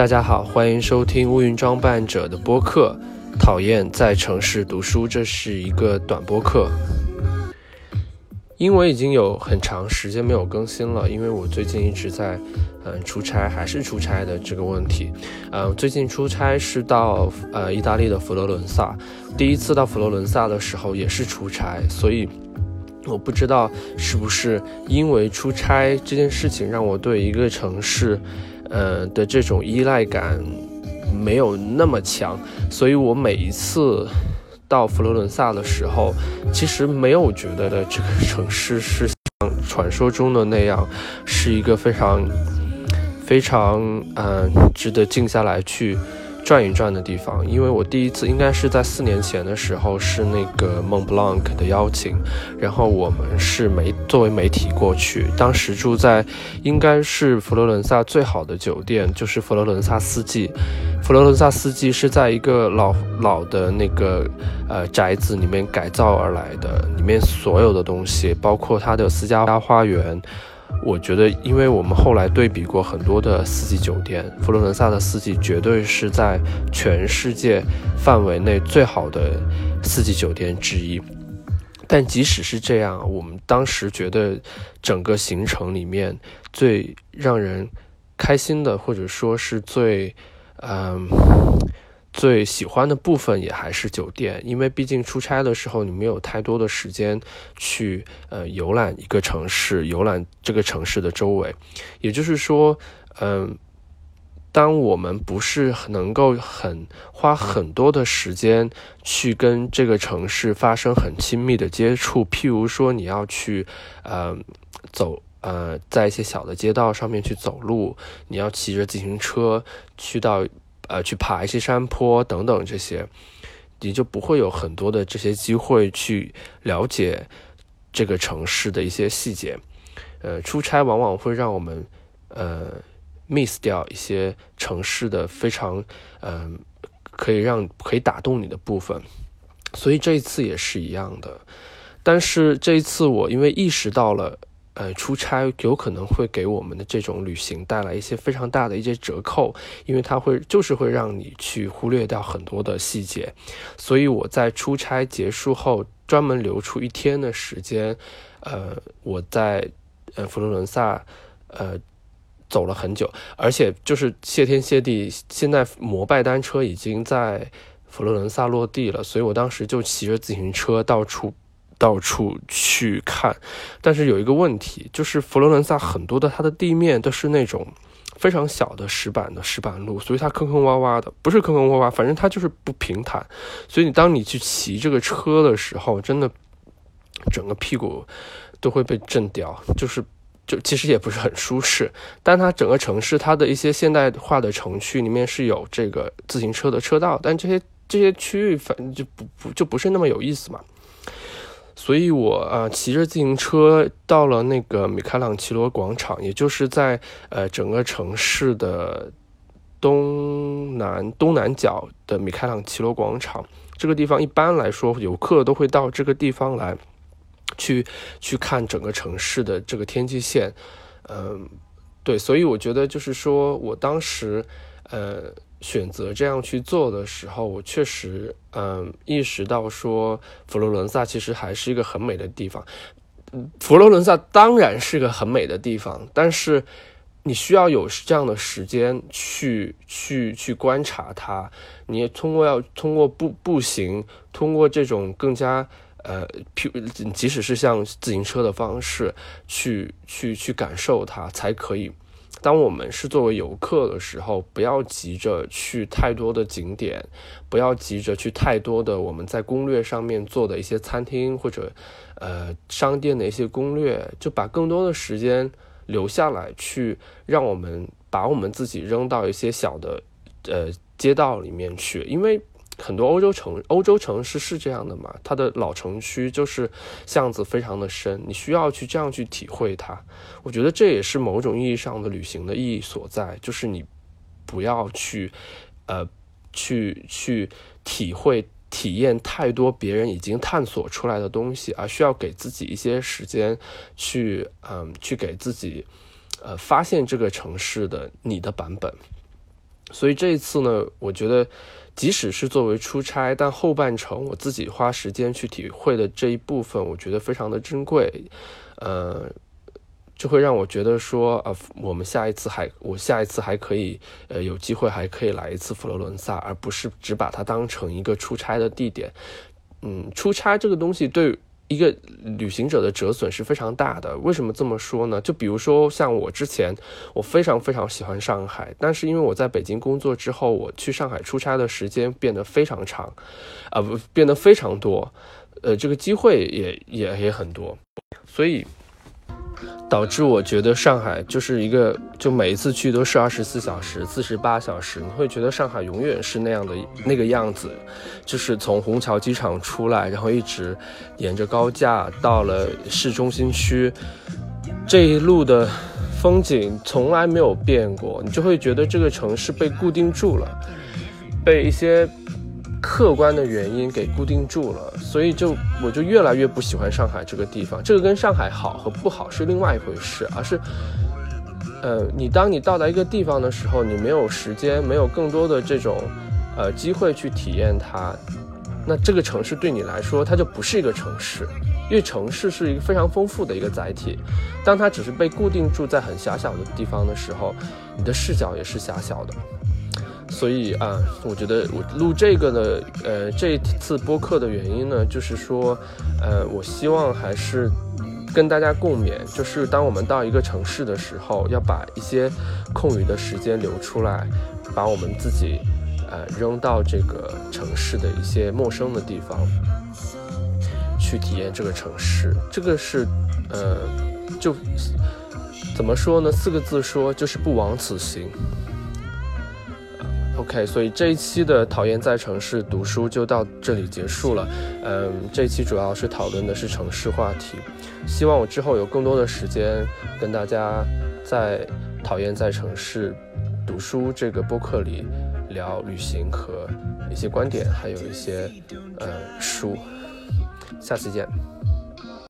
大家好，欢迎收听乌云装扮者的播客。讨厌在城市读书，这是一个短播客。因为已经有很长时间没有更新了，因为我最近一直在嗯出差，还是出差的这个问题。嗯，最近出差是到呃意大利的佛罗伦萨，第一次到佛罗伦萨的时候也是出差，所以我不知道是不是因为出差这件事情让我对一个城市。呃的这种依赖感没有那么强，所以我每一次到佛罗伦萨的时候，其实没有觉得的这个城市是像传说中的那样，是一个非常非常嗯值得静下来去。转一转的地方，因为我第一次应该是在四年前的时候，是那个 Mont Blanc 的邀请，然后我们是媒作为媒体过去，当时住在应该是佛罗伦萨最好的酒店，就是佛罗伦萨四季。佛罗伦萨四季是在一个老老的那个呃宅子里面改造而来的，里面所有的东西，包括它的私家花园。我觉得，因为我们后来对比过很多的四季酒店，佛罗伦萨的四季绝对是在全世界范围内最好的四季酒店之一。但即使是这样，我们当时觉得整个行程里面最让人开心的，或者说是最，嗯。最喜欢的部分也还是酒店，因为毕竟出差的时候你没有太多的时间去呃游览一个城市，游览这个城市的周围。也就是说，嗯，当我们不是能够很花很多的时间去跟这个城市发生很亲密的接触，譬如说你要去呃走呃在一些小的街道上面去走路，你要骑着自行车去到。呃，去爬一些山坡等等这些，你就不会有很多的这些机会去了解这个城市的一些细节。呃，出差往往会让我们呃 miss 掉一些城市的非常嗯可以让可以打动你的部分。所以这一次也是一样的，但是这一次我因为意识到了。呃，出差有可能会给我们的这种旅行带来一些非常大的一些折扣，因为它会就是会让你去忽略掉很多的细节。所以我在出差结束后，专门留出一天的时间，呃，我在呃佛罗伦萨呃走了很久，而且就是谢天谢地，现在摩拜单车已经在佛罗伦萨落地了，所以我当时就骑着自行车到处。到处去看，但是有一个问题，就是佛罗伦萨很多的它的地面都是那种非常小的石板的石板路，所以它坑坑洼洼的，不是坑坑洼洼，反正它就是不平坦。所以你当你去骑这个车的时候，真的整个屁股都会被震掉，就是就其实也不是很舒适。但它整个城市它的一些现代化的城区里面是有这个自行车的车道，但这些这些区域反正就不不就不是那么有意思嘛。所以，我啊骑着自行车到了那个米开朗琪罗广场，也就是在呃整个城市的东南东南角的米开朗琪罗广场。这个地方一般来说，游客都会到这个地方来，去去看整个城市的这个天际线。嗯，对，所以我觉得就是说我当时，呃。选择这样去做的时候，我确实嗯意识到说，佛罗伦萨其实还是一个很美的地方。佛罗伦萨当然是个很美的地方，但是你需要有这样的时间去去去观察它。你通过要通过步步行，通过这种更加呃，即使是像自行车的方式去去去感受它，才可以。当我们是作为游客的时候，不要急着去太多的景点，不要急着去太多的我们在攻略上面做的一些餐厅或者呃商店的一些攻略，就把更多的时间留下来，去让我们把我们自己扔到一些小的呃街道里面去，因为。很多欧洲城欧洲城市是这样的嘛？它的老城区就是巷子非常的深，你需要去这样去体会它。我觉得这也是某种意义上的旅行的意义所在，就是你不要去呃去去体会体验太多别人已经探索出来的东西，而需要给自己一些时间去嗯去给自己呃发现这个城市的你的版本。所以这一次呢，我觉得即使是作为出差，但后半程我自己花时间去体会的这一部分，我觉得非常的珍贵，呃。就会让我觉得说，呃，我们下一次还，我下一次还可以，呃，有机会还可以来一次佛罗伦萨，而不是只把它当成一个出差的地点。嗯，出差这个东西对一个旅行者的折损是非常大的。为什么这么说呢？就比如说像我之前，我非常非常喜欢上海，但是因为我在北京工作之后，我去上海出差的时间变得非常长，啊，不，变得非常多，呃，这个机会也也也很多，所以。导致我觉得上海就是一个，就每一次去都是二十四小时、四十八小时，你会觉得上海永远是那样的那个样子，就是从虹桥机场出来，然后一直沿着高架到了市中心区，这一路的风景从来没有变过，你就会觉得这个城市被固定住了，被一些。客观的原因给固定住了，所以就我就越来越不喜欢上海这个地方。这个跟上海好和不好是另外一回事，而是，呃，你当你到达一个地方的时候，你没有时间，没有更多的这种，呃，机会去体验它，那这个城市对你来说，它就不是一个城市，因为城市是一个非常丰富的一个载体。当它只是被固定住在很狭小的地方的时候，你的视角也是狭小的。所以啊，我觉得我录这个呢，呃，这一次播客的原因呢，就是说，呃，我希望还是跟大家共勉，就是当我们到一个城市的时候，要把一些空余的时间留出来，把我们自己，呃，扔到这个城市的一些陌生的地方，去体验这个城市。这个是，呃，就怎么说呢？四个字说，就是不枉此行。OK，所以这一期的讨厌在城市读书就到这里结束了。嗯，这一期主要是讨论的是城市话题，希望我之后有更多的时间跟大家在讨厌在城市读书这个播客里聊旅行和一些观点，还有一些呃书。下次见。